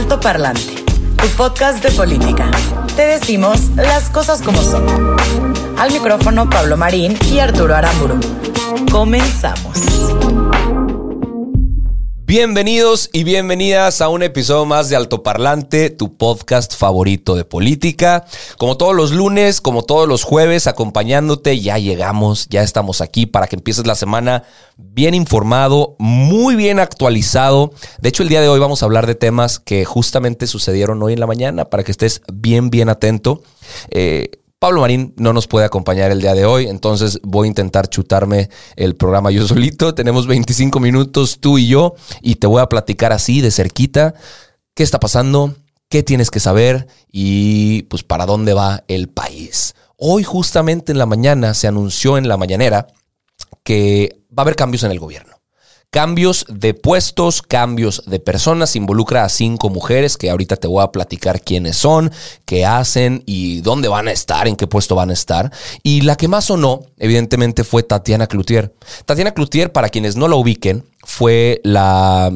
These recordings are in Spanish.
Alto Parlante, tu podcast de política. Te decimos las cosas como son. Al micrófono Pablo Marín y Arturo Aramburu. Comenzamos. Bienvenidos y bienvenidas a un episodio más de Altoparlante, tu podcast favorito de política. Como todos los lunes, como todos los jueves, acompañándote, ya llegamos, ya estamos aquí para que empieces la semana bien informado, muy bien actualizado. De hecho, el día de hoy vamos a hablar de temas que justamente sucedieron hoy en la mañana para que estés bien, bien atento. Eh, Pablo Marín no nos puede acompañar el día de hoy, entonces voy a intentar chutarme el programa yo solito. Tenemos 25 minutos tú y yo y te voy a platicar así de cerquita qué está pasando, qué tienes que saber y pues para dónde va el país. Hoy justamente en la mañana se anunció en la mañanera que va a haber cambios en el gobierno. Cambios de puestos, cambios de personas. Involucra a cinco mujeres que ahorita te voy a platicar quiénes son, qué hacen y dónde van a estar, en qué puesto van a estar. Y la que más sonó, evidentemente, fue Tatiana Cloutier. Tatiana Cloutier, para quienes no la ubiquen, fue la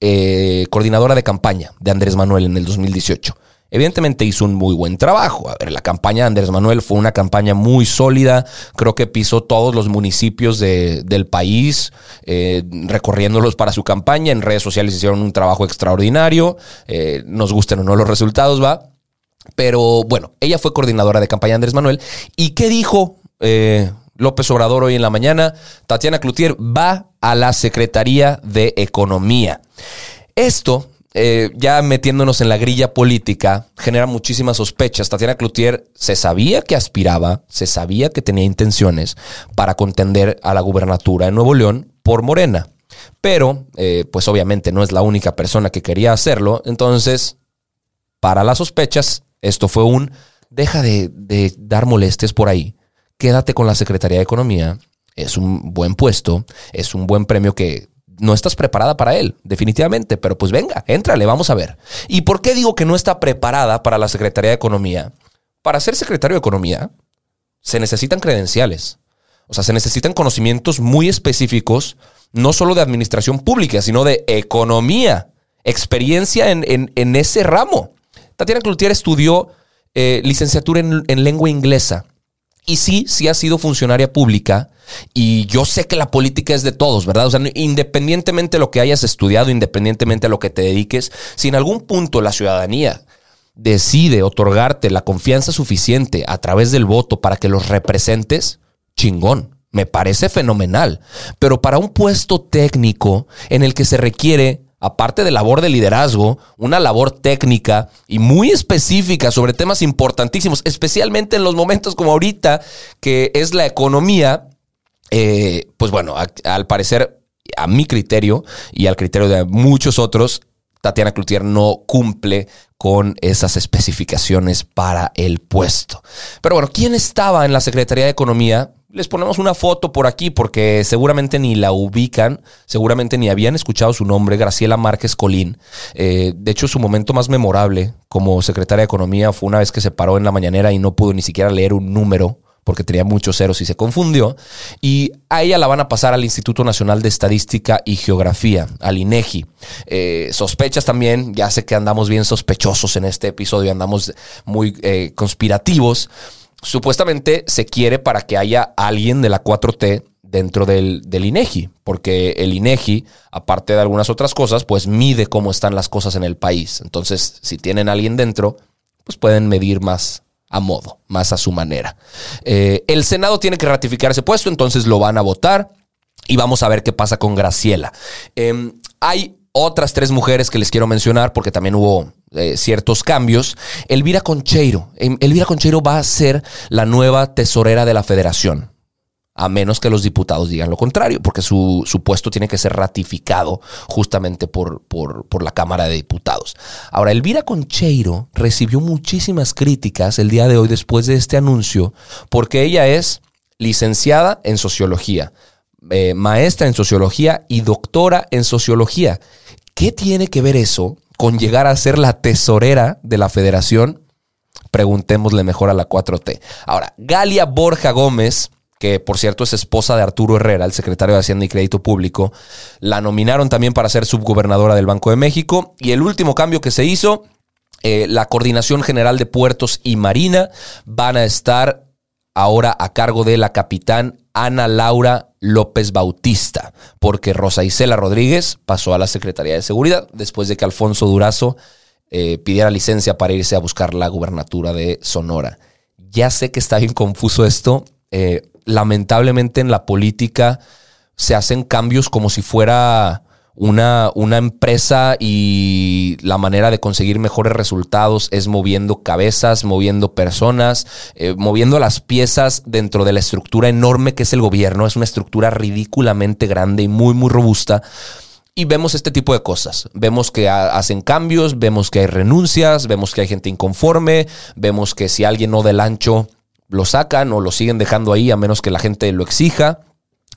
eh, coordinadora de campaña de Andrés Manuel en el 2018. Evidentemente hizo un muy buen trabajo. A ver, la campaña de Andrés Manuel fue una campaña muy sólida. Creo que pisó todos los municipios del país, eh, recorriéndolos para su campaña. En redes sociales hicieron un trabajo extraordinario. Eh, nos gusten o no los resultados, va. Pero bueno, ella fue coordinadora de campaña de Andrés Manuel. ¿Y qué dijo eh, López Obrador hoy en la mañana? Tatiana Cloutier va a la Secretaría de Economía. Esto eh, ya metiéndonos en la grilla política, genera muchísimas sospechas. Tatiana Cloutier se sabía que aspiraba, se sabía que tenía intenciones para contender a la gubernatura de Nuevo León por Morena. Pero, eh, pues obviamente no es la única persona que quería hacerlo. Entonces, para las sospechas, esto fue un, deja de, de dar molestias por ahí. Quédate con la Secretaría de Economía. Es un buen puesto, es un buen premio que no estás preparada para él, definitivamente, pero pues venga, éntrale, vamos a ver. ¿Y por qué digo que no está preparada para la Secretaría de Economía? Para ser secretario de Economía se necesitan credenciales, o sea, se necesitan conocimientos muy específicos, no solo de administración pública, sino de economía, experiencia en, ese ramo. Tatiana Cloutier estudió eh, licenciatura en, en lengua inglesa y sí, sí ha sido funcionaria pública y yo sé que la política es de todos, ¿verdad? O sea, independientemente de lo que hayas estudiado, independientemente de lo que te dediques, si en algún punto la ciudadanía decide otorgarte la confianza suficiente a través del voto para que los representes, chingón. Me parece fenomenal. Pero para un puesto técnico en el que se requiere aparte de labor de liderazgo, una labor técnica y muy específica sobre temas importantísimos, especialmente en los momentos como ahorita, que es la economía, eh, pues bueno, al parecer, a mi criterio y al criterio de muchos otros, Tatiana Cloutier no cumple con esas especificaciones para el puesto. Pero bueno, ¿quién estaba en la Secretaría de Economía? les ponemos una foto por aquí porque seguramente ni la ubican, seguramente ni habían escuchado su nombre, Graciela Márquez Colín. Eh, de hecho, su momento más memorable como secretaria de Economía fue una vez que se paró en la mañanera y no pudo ni siquiera leer un número porque tenía muchos ceros y se confundió. Y a ella la van a pasar al Instituto Nacional de Estadística y Geografía, al INEGI. Eh, sospechas también, ya sé que andamos bien sospechosos en este episodio, andamos muy eh, conspirativos supuestamente se quiere para que haya alguien de la 4T dentro del, INEGI, porque el INEGI, aparte de algunas otras cosas, pues mide cómo están las cosas en el país. Entonces, si tienen alguien dentro, pues pueden medir más a modo, más a su manera. Eh, el Senado tiene que ratificar ese puesto, entonces lo van a votar y vamos a ver qué pasa con Graciela. Em, hay otras tres mujeres que les quiero mencionar porque también hubo eh, ciertos cambios. Elvira Concheiro. Em, Elvira Concheiro va a ser la nueva tesorera de la federación. A menos que los diputados digan lo contrario, porque su, su puesto tiene que ser ratificado justamente por, por, por, la Cámara de Diputados. Ahora, Elvira Concheiro recibió muchísimas críticas el día de hoy después de este anuncio, porque ella es licenciada en sociología, eh, maestra en sociología y doctora en sociología. ¿Qué tiene que ver eso con llegar a ser la tesorera de la federación? Preguntémosle mejor a la 4T. Ahora, Galia Borja Gómez que por cierto es esposa de Arturo Herrera, el secretario de Hacienda y Crédito Público. La nominaron también para ser subgobernadora del Banco de México. Y el último cambio que se hizo, eh, la Coordinación General de Puertos y Marina van a estar ahora a cargo de la capitán Ana Laura López Bautista, porque Rosa Isela Rodríguez pasó a la Secretaría de Seguridad después de que Alfonso Durazo eh, pidiera licencia para irse a buscar la gubernatura de Sonora. Ya sé que está bien confuso esto. Eh, lamentablemente en la política se hacen cambios como si fuera una, una, empresa y la manera de conseguir mejores resultados es moviendo cabezas, moviendo personas, eh, moviendo las piezas dentro de la estructura enorme que es el gobierno. Es una estructura ridículamente grande y muy, muy robusta. Y vemos este tipo de cosas. Vemos que hacen cambios, vemos que hay renuncias, vemos que hay gente inconforme, vemos que si alguien no del ancho lo sacan o lo siguen dejando ahí a menos que la gente lo exija.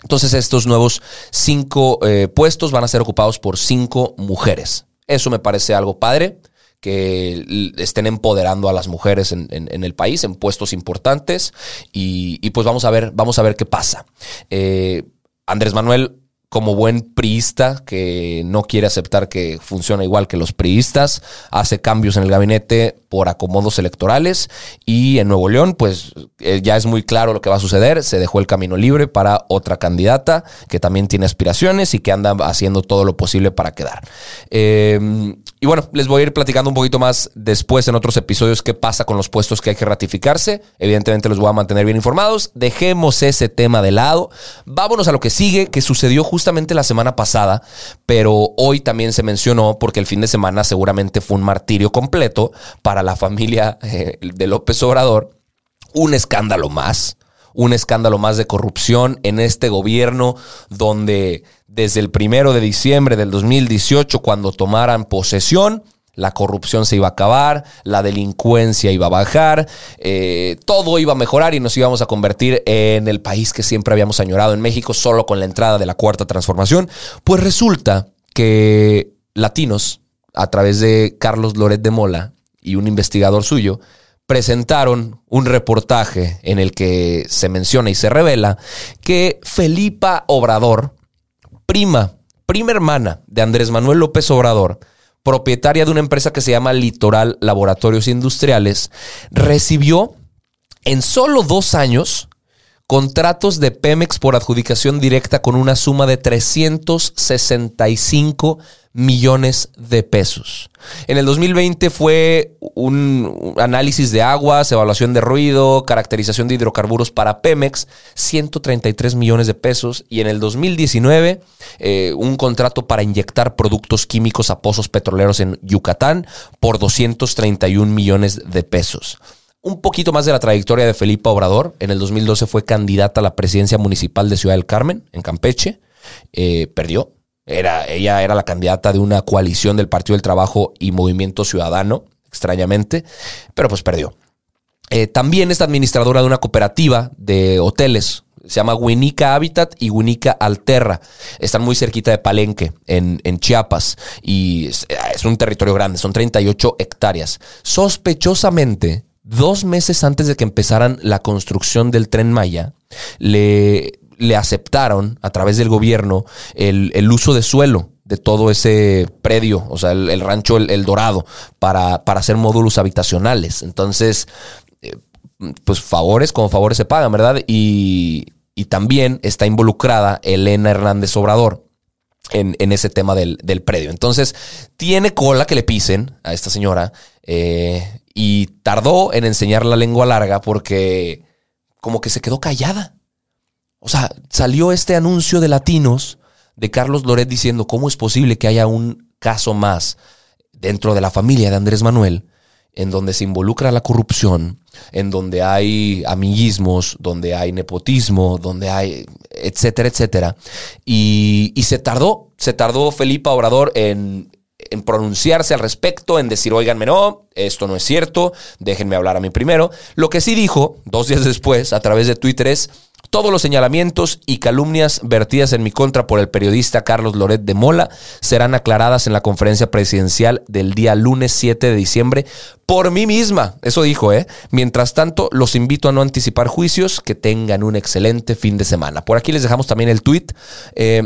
Entonces estos nuevos cinco eh, puestos van a ser ocupados por cinco mujeres. Eso me parece algo padre, que estén empoderando a las mujeres en, el país, en puestos importantes. Y, pues vamos a ver, vamos a ver qué pasa. Eh, Andrés Manuel como buen priista que no quiere aceptar que funciona igual que los priistas, hace cambios en el gabinete por acomodos electorales y en Nuevo León pues eh, ya es muy claro lo que va a suceder, se dejó el camino libre para otra candidata que también tiene aspiraciones y que anda haciendo todo lo posible para quedar. Eh, y bueno, les voy a ir platicando un poquito más después en otros episodios qué pasa con los puestos que hay que ratificarse. Evidentemente los voy a mantener bien informados. Dejemos ese tema de lado. Vámonos a lo que sigue, que sucedió justamente la semana pasada, pero hoy también se mencionó porque el fin de semana seguramente fue un martirio completo para la familia eh, de López Obrador. Un escándalo más un escándalo más de corrupción en este gobierno donde desde el primero de diciembre del 2018, cuando tomaran posesión, la corrupción se iba a acabar, la delincuencia iba a bajar, eh, todo iba a mejorar y nos íbamos a convertir en el país que siempre habíamos añorado en México solo con la entrada de la cuarta transformación. Pues resulta que latinos, a través de Carlos Loret de Mola y un investigador suyo, presentaron un reportaje en el que se menciona y se revela que Felipa Obrador, prima, prima hermana de Andrés Manuel López Obrador, propietaria de una empresa que se llama Litoral Laboratorios Industriales, recibió en solo dos años contratos de Pemex por adjudicación directa con una suma de 365 millones de pesos. En el 2020 fue un análisis de aguas, evaluación de ruido, caracterización de hidrocarburos para Pemex, 133 millones de pesos. Y en el 2019, eh, un contrato para inyectar productos químicos a pozos petroleros en Yucatán por 231 millones de pesos. Un poquito más de la trayectoria de Felipe Obrador. En el 2012 fue candidata a la presidencia municipal de Ciudad del Carmen, en Campeche. Eh, perdió, era, ella era la candidata de una coalición del Partido del Trabajo y Movimiento Ciudadano, extrañamente, pero pues perdió. Eh, también es administradora de una cooperativa de hoteles. Se llama Winica Habitat y Winica Alterra. Están muy cerquita de Palenque, en, en Chiapas. Y es, es un territorio grande, son 38 hectáreas. Sospechosamente, dos meses antes de que empezaran la construcción del tren Maya, le le aceptaron a través del gobierno el, uso de suelo de todo ese predio, o sea, el, rancho el, Dorado, para, para, hacer módulos habitacionales. Entonces, eh, pues favores como favores se pagan, ¿verdad? Y, también está involucrada Elena Hernández Obrador. En, ese tema del, predio. Entonces, tiene cola que le pisen a esta señora eh, y tardó en enseñar la lengua larga porque como que se quedó callada. O sea, salió este anuncio de latinos de Carlos Loret diciendo cómo es posible que haya un caso más dentro de la familia de Andrés Manuel. en donde se involucra la corrupción, en donde hay amiguismos, donde hay nepotismo, donde hay, etcétera, etcétera. Y, y se tardó, se tardó Felipe Obrador en, en pronunciarse al respecto, en decir, oiganme, no, esto no es cierto, déjenme hablar a mí primero. Lo que sí dijo, dos días después, a través de Twitter, es, todos los señalamientos y calumnias vertidas en mi contra por el periodista Carlos Loret de Mola serán aclaradas en la conferencia presidencial del día lunes 7 de diciembre por mí misma. Eso dijo, ¿eh? Mientras tanto, los invito a no anticipar juicios, que tengan un excelente fin de semana. Por aquí les dejamos también el tweet. Eh,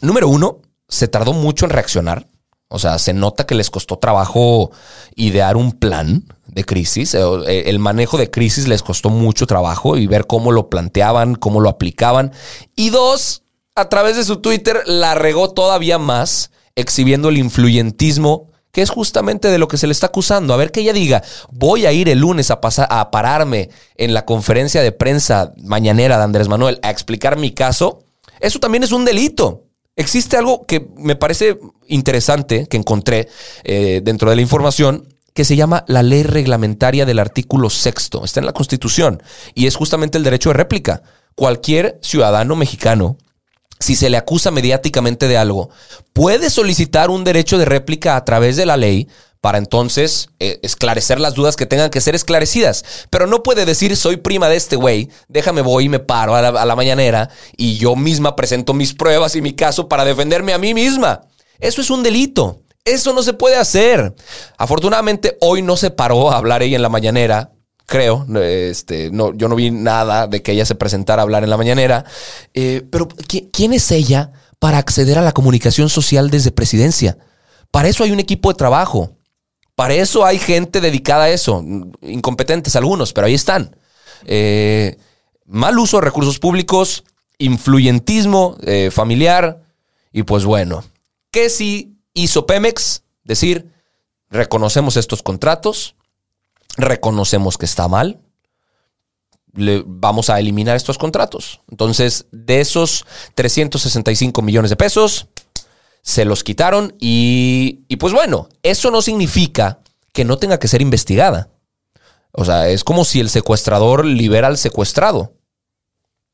número uno, se tardó mucho en reaccionar. O sea, se nota que les costó trabajo idear un plan de crisis. Eh, eh, el manejo de crisis les costó mucho trabajo y ver cómo lo planteaban, cómo lo aplicaban. Y dos, a través de su Twitter la regó todavía más, exhibiendo el influyentismo que es justamente de lo que se le está acusando. A ver que ella diga, voy a ir el lunes a, pasar, a pararme en la conferencia de prensa mañanera de Andrés Manuel a explicar mi caso. Eso también es un delito. Existe algo que me parece interesante que encontré eh, dentro de la información que se llama la ley reglamentaria del artículo sexto. Está en la Constitución y es justamente el derecho de réplica. Cualquier ciudadano mexicano, si se le acusa mediáticamente de algo, puede solicitar un derecho de réplica a través de la ley para entonces eh, esclarecer las dudas que tengan que ser esclarecidas. Pero no puede decir, soy prima de este güey, déjame voy y me paro a la, a la mañanera y yo misma presento mis pruebas y mi caso para defenderme a mí misma. Eso es un delito. Eso no se puede hacer. Afortunadamente, hoy no se paró a hablar ella en la mañanera. Creo, este, no, yo no vi nada de que ella se presentara a hablar en la mañanera. Eh, pero, ¿quién es ella para acceder a la comunicación social desde presidencia? Para eso hay un equipo de trabajo. Para eso hay gente dedicada a eso. Incompetentes algunos, pero ahí están. Eh, mal uso de recursos públicos, influyentismo eh, familiar. Y pues bueno, ¿qué si hizo Pemex? Decir, reconocemos estos contratos, reconocemos que está mal, le, vamos a eliminar estos contratos. Entonces, de esos 365 millones de pesos, se los quitaron y, y pues bueno, eso no significa que no tenga que ser investigada. O sea, es como si el secuestrador libera al secuestrado.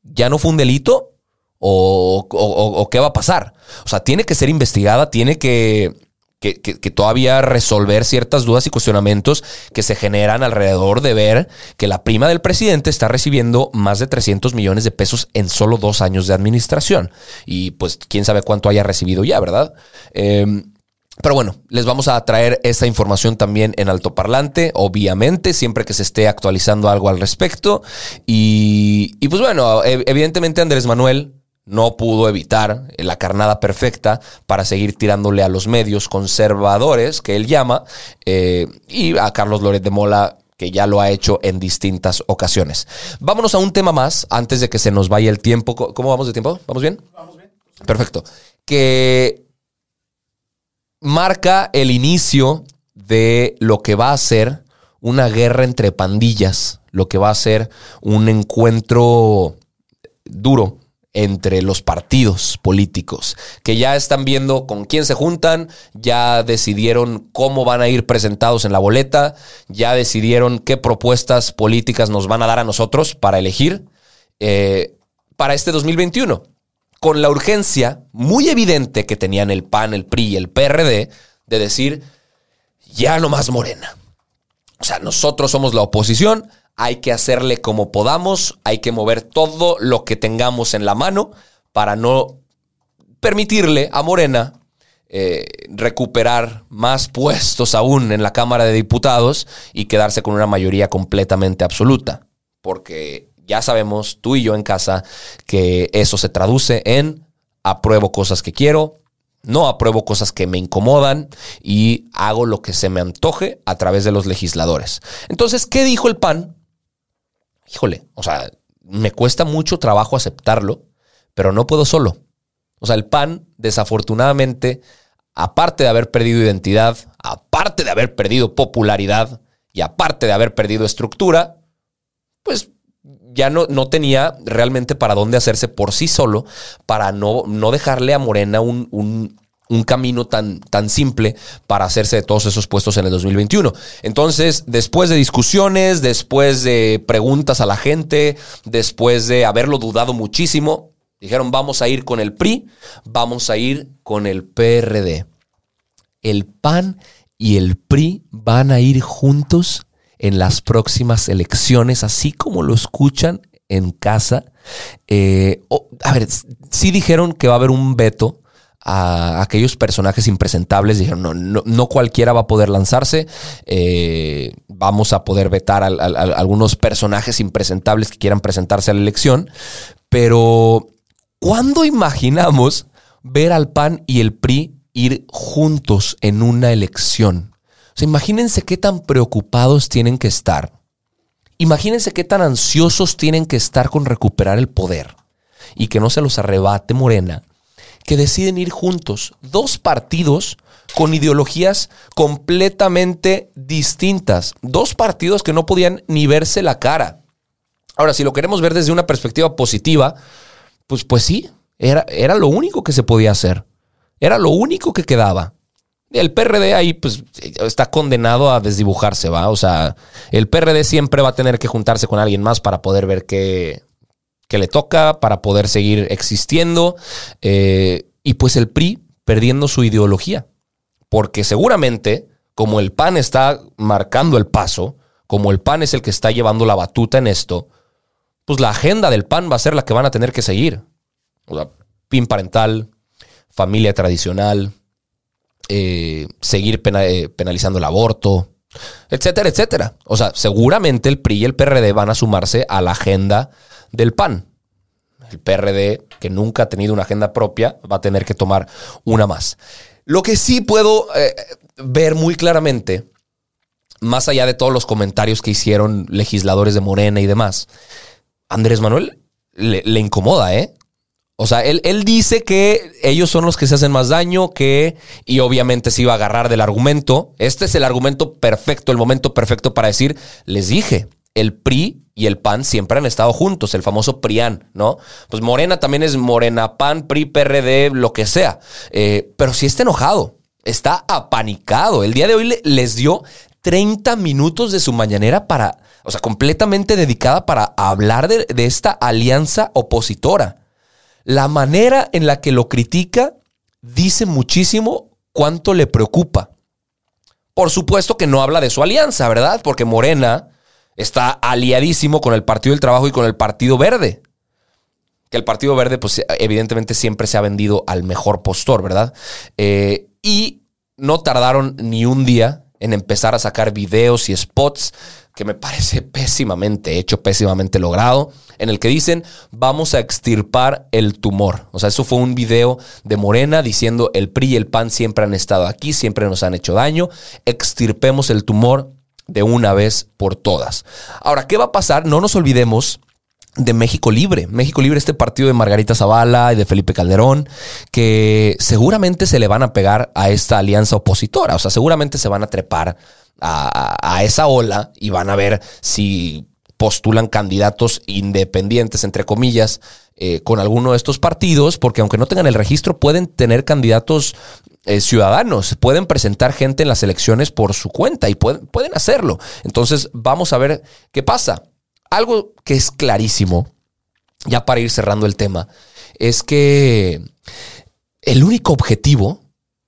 ¿Ya no fue un delito? ¿O, o, qué va a pasar? O sea, tiene que ser investigada, tiene que, que, todavía resolver ciertas dudas y cuestionamientos que se generan alrededor de ver que la prima del presidente está recibiendo más de 300 millones de pesos en solo dos años de administración. Y pues quién sabe cuánto haya recibido ya, ¿verdad? Em, pero bueno, les vamos a traer esa información también en altoparlante, obviamente, siempre que se esté actualizando algo al respecto. Y pues bueno, evidentemente Andrés Manuel no pudo evitar la carnada perfecta para seguir tirándole a los medios conservadores, que él llama, eh, y a Carlos Loret de Mola que ya lo ha hecho en distintas ocasiones. Vámonos a un tema más antes de que se nos vaya el tiempo. ¿Cómo vamos de tiempo? ¿Vamos bien? Vamos bien. Perfecto. Que marca el inicio de lo que va a ser una guerra entre pandillas, lo que va a ser un encuentro duro entre los partidos políticos, que ya están viendo con quién se juntan, ya decidieron cómo van a ir presentados en la boleta, ya decidieron qué propuestas políticas nos van a dar a nosotros para elegir eh, para este 2021, con la urgencia muy evidente que tenían el PAN, el PRI y el PRD de decir, ya no más Morena. O sea, nosotros somos la oposición, hay que hacerle como podamos, hay que mover todo lo que tengamos en la mano para no permitirle a Morena eh, recuperar más puestos aún en la Cámara de Diputados y quedarse con una mayoría completamente absoluta. Porque ya sabemos, tú y yo en casa, que eso se traduce en apruebo cosas que quiero, no apruebo cosas que me incomodan y hago lo que se me antoje a través de los legisladores. Entonces, ¿qué dijo el PAN? Híjole, o sea, me cuesta mucho trabajo aceptarlo, pero no puedo solo. O sea, el PAN, desafortunadamente, aparte de haber perdido identidad, aparte de haber perdido popularidad y aparte de haber perdido estructura, pues ya no, no tenía realmente para dónde hacerse por sí solo para no, no dejarle a Morena un, un camino tan, tan simple para hacerse de todos esos puestos en el 2021. Entonces, después de discusiones, después de preguntas a la gente, después de haberlo dudado muchísimo, dijeron vamos a ir con el PRI, vamos a ir con el PRD. El PAN y el PRI van a ir juntos en las próximas elecciones, así como lo escuchan en casa. Eh, a ver, sí dijeron que va a haber un veto a aquellos personajes impresentables. Dijeron, no, no, cualquiera va a poder lanzarse. Eh, vamos a poder vetar a, algunos personajes impresentables que quieran presentarse a la elección. Pero, ¿cuándo imaginamos ver al PAN y el PRI ir juntos en una elección? Imagínense qué tan preocupados tienen que estar. Imagínense qué tan ansiosos tienen que estar con recuperar el poder y que no se los arrebate Morena que deciden ir juntos, dos partidos con ideologías completamente distintas, dos partidos que no podían ni verse la cara. Ahora, si lo queremos ver desde una perspectiva positiva, pues, pues sí, era, era lo único que se podía hacer, era lo único que quedaba. El PRD ahí pues está condenado a desdibujarse, ¿va? O sea, el PRD siempre va a tener que juntarse con alguien más para poder ver qué, que le toca para poder seguir existiendo. Eh, y pues el PRI perdiendo su ideología. Porque seguramente, como el PAN está marcando el paso, como el PAN es el que está llevando la batuta en esto, pues la agenda del PAN va a ser la que van a tener que seguir. O sea, PIN parental, familia tradicional, eh, seguir eh, penalizando el aborto, etcétera, etcétera. O sea, seguramente el PRI y el PRD van a sumarse a la agenda del PAN. El PRD, que nunca ha tenido una agenda propia, va a tener que tomar una más. Lo que sí puedo eh, ver muy claramente, más allá de todos los comentarios que hicieron legisladores de Morena y demás, Andrés Manuel le, incomoda, ¿eh? O sea, él, él, dice que ellos son los que se hacen más daño, que, y obviamente se iba a agarrar del argumento. Este es el argumento perfecto, el momento perfecto para decir, les dije, el PRI y el PAN siempre han estado juntos, el famoso PRIAN, ¿no? Pues Morena también es Morena, PAN, PRI, PRD, lo que sea. Eh, pero sí está enojado, está apanicado. El día de hoy les dio 30 minutos de su mañanera para, o sea, completamente dedicada para hablar de, de esta alianza opositora. La manera en la que lo critica dice muchísimo cuánto le preocupa. Por supuesto que no habla de su alianza, ¿verdad? Porque Morena está aliadísimo con el Partido del Trabajo y con el Partido Verde. Que el Partido Verde, pues evidentemente siempre se ha vendido al mejor postor, ¿verdad? Eh, y no tardaron ni un día en empezar a sacar videos y spots que me parece pésimamente hecho, pésimamente logrado, en el que dicen, vamos a extirpar el tumor. O sea, eso fue un video de Morena diciendo, el PRI y el PAN siempre han estado aquí, siempre nos han hecho daño, extirpemos el tumor, de una vez por todas. Ahora, ¿qué va a pasar? No nos olvidemos de México Libre. México Libre, este partido de Margarita Zavala y de Felipe Calderón, que seguramente se le van a pegar a esta alianza opositora. O sea, seguramente se van a trepar a, esa ola y van a ver si postulan candidatos independientes, entre comillas, eh, con alguno de estos partidos, porque aunque no tengan el registro, pueden tener candidatos eh, ciudadanos, pueden presentar gente en las elecciones por su cuenta y pueden, pueden hacerlo. Entonces, vamos a ver qué pasa. Algo que es clarísimo, ya para ir cerrando el tema, es que el único objetivo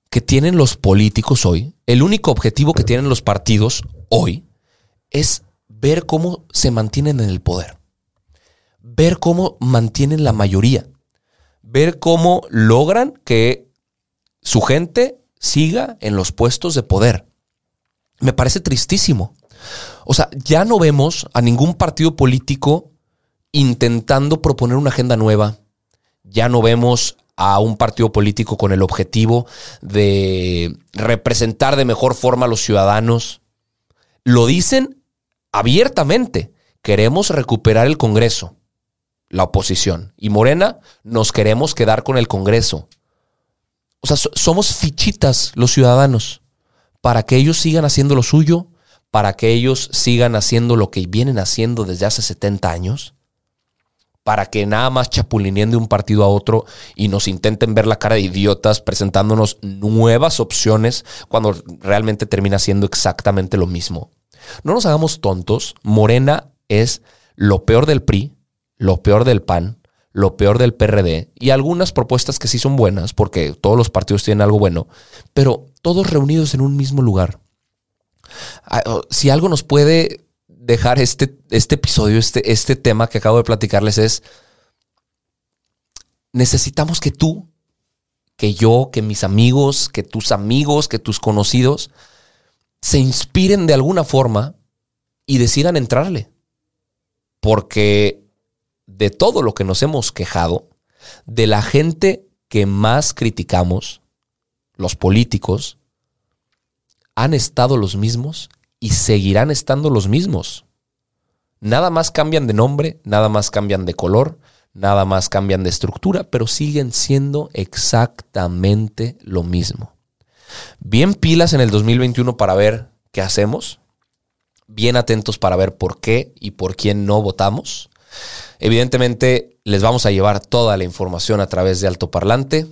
que tienen los políticos hoy, el único objetivo que tienen los partidos hoy, es ver cómo se mantienen en el poder, ver cómo mantienen la mayoría, ver cómo logran que su gente siga en los puestos de poder. Me parece tristísimo. O sea, ya no vemos a ningún partido político intentando proponer una agenda nueva. Ya no vemos a un partido político con el objetivo de representar de mejor forma a los ciudadanos. Lo dicen abiertamente. Queremos recuperar el Congreso, la oposición. Y Morena, nos queremos quedar con el Congreso. O sea, somos fichitas los ciudadanos para que ellos sigan haciendo lo suyo, para que ellos sigan haciendo lo que vienen haciendo desde hace 70 años, para que nada más chapulineen de un partido a otro y nos intenten ver la cara de idiotas presentándonos nuevas opciones cuando realmente termina siendo exactamente lo mismo. No nos hagamos tontos. Morena es lo peor del PRI, lo peor del PAN, lo peor del PRD y algunas propuestas que sí son buenas, porque todos los partidos tienen algo bueno, pero todos reunidos en un mismo lugar. Ah, si algo nos puede dejar este, este episodio, este, este tema que acabo de platicarles es, necesitamos que tú, que yo, que mis amigos, que tus amigos, que tus conocidos, se inspiren de alguna forma y decidan entrarle. Porque de todo lo que nos hemos quejado, de la gente que más criticamos, los políticos, han estado los mismos y seguirán estando los mismos. Nada más cambian de nombre, nada más cambian de color, nada más cambian de estructura, pero siguen siendo exactamente lo mismo. Bien pilas en el 2021 para ver qué hacemos, bien atentos para ver por qué y por quién no votamos. Evidentemente, les vamos a llevar toda la información a través de altoparlante.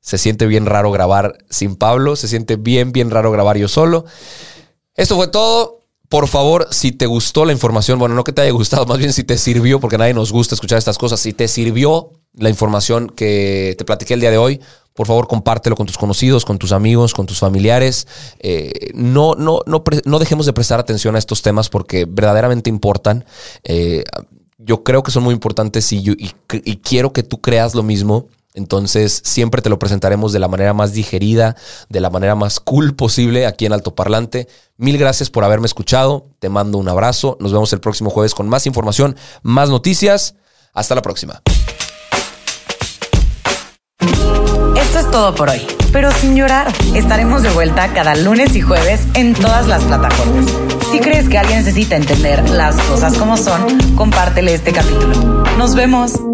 Se siente bien raro grabar sin Pablo, se siente bien, bien raro grabar yo solo. Esto fue todo. Por favor, si te gustó la información, bueno, no que te haya gustado, más bien si te sirvió, porque a nadie nos gusta escuchar estas cosas, si te sirvió la información que te platiqué el día de hoy, por favor compártelo con tus conocidos, con tus amigos, con tus familiares. Eh, no, no, no, no, dejemos de prestar atención a estos temas porque verdaderamente importan. Eh, yo creo que son muy importantes y, y, quiero que tú creas lo mismo. Entonces siempre te lo presentaremos de la manera más digerida, de la manera más cool posible aquí en Alto Parlante. Mil gracias por haberme escuchado. Te mando un abrazo. Nos vemos el próximo jueves con más información, más noticias. Hasta la próxima. Esto es todo por hoy, pero sin llorar. Estaremos de vuelta cada lunes y jueves en todas las plataformas. Si crees que alguien necesita entender las cosas como son, compártele este capítulo. Nos vemos.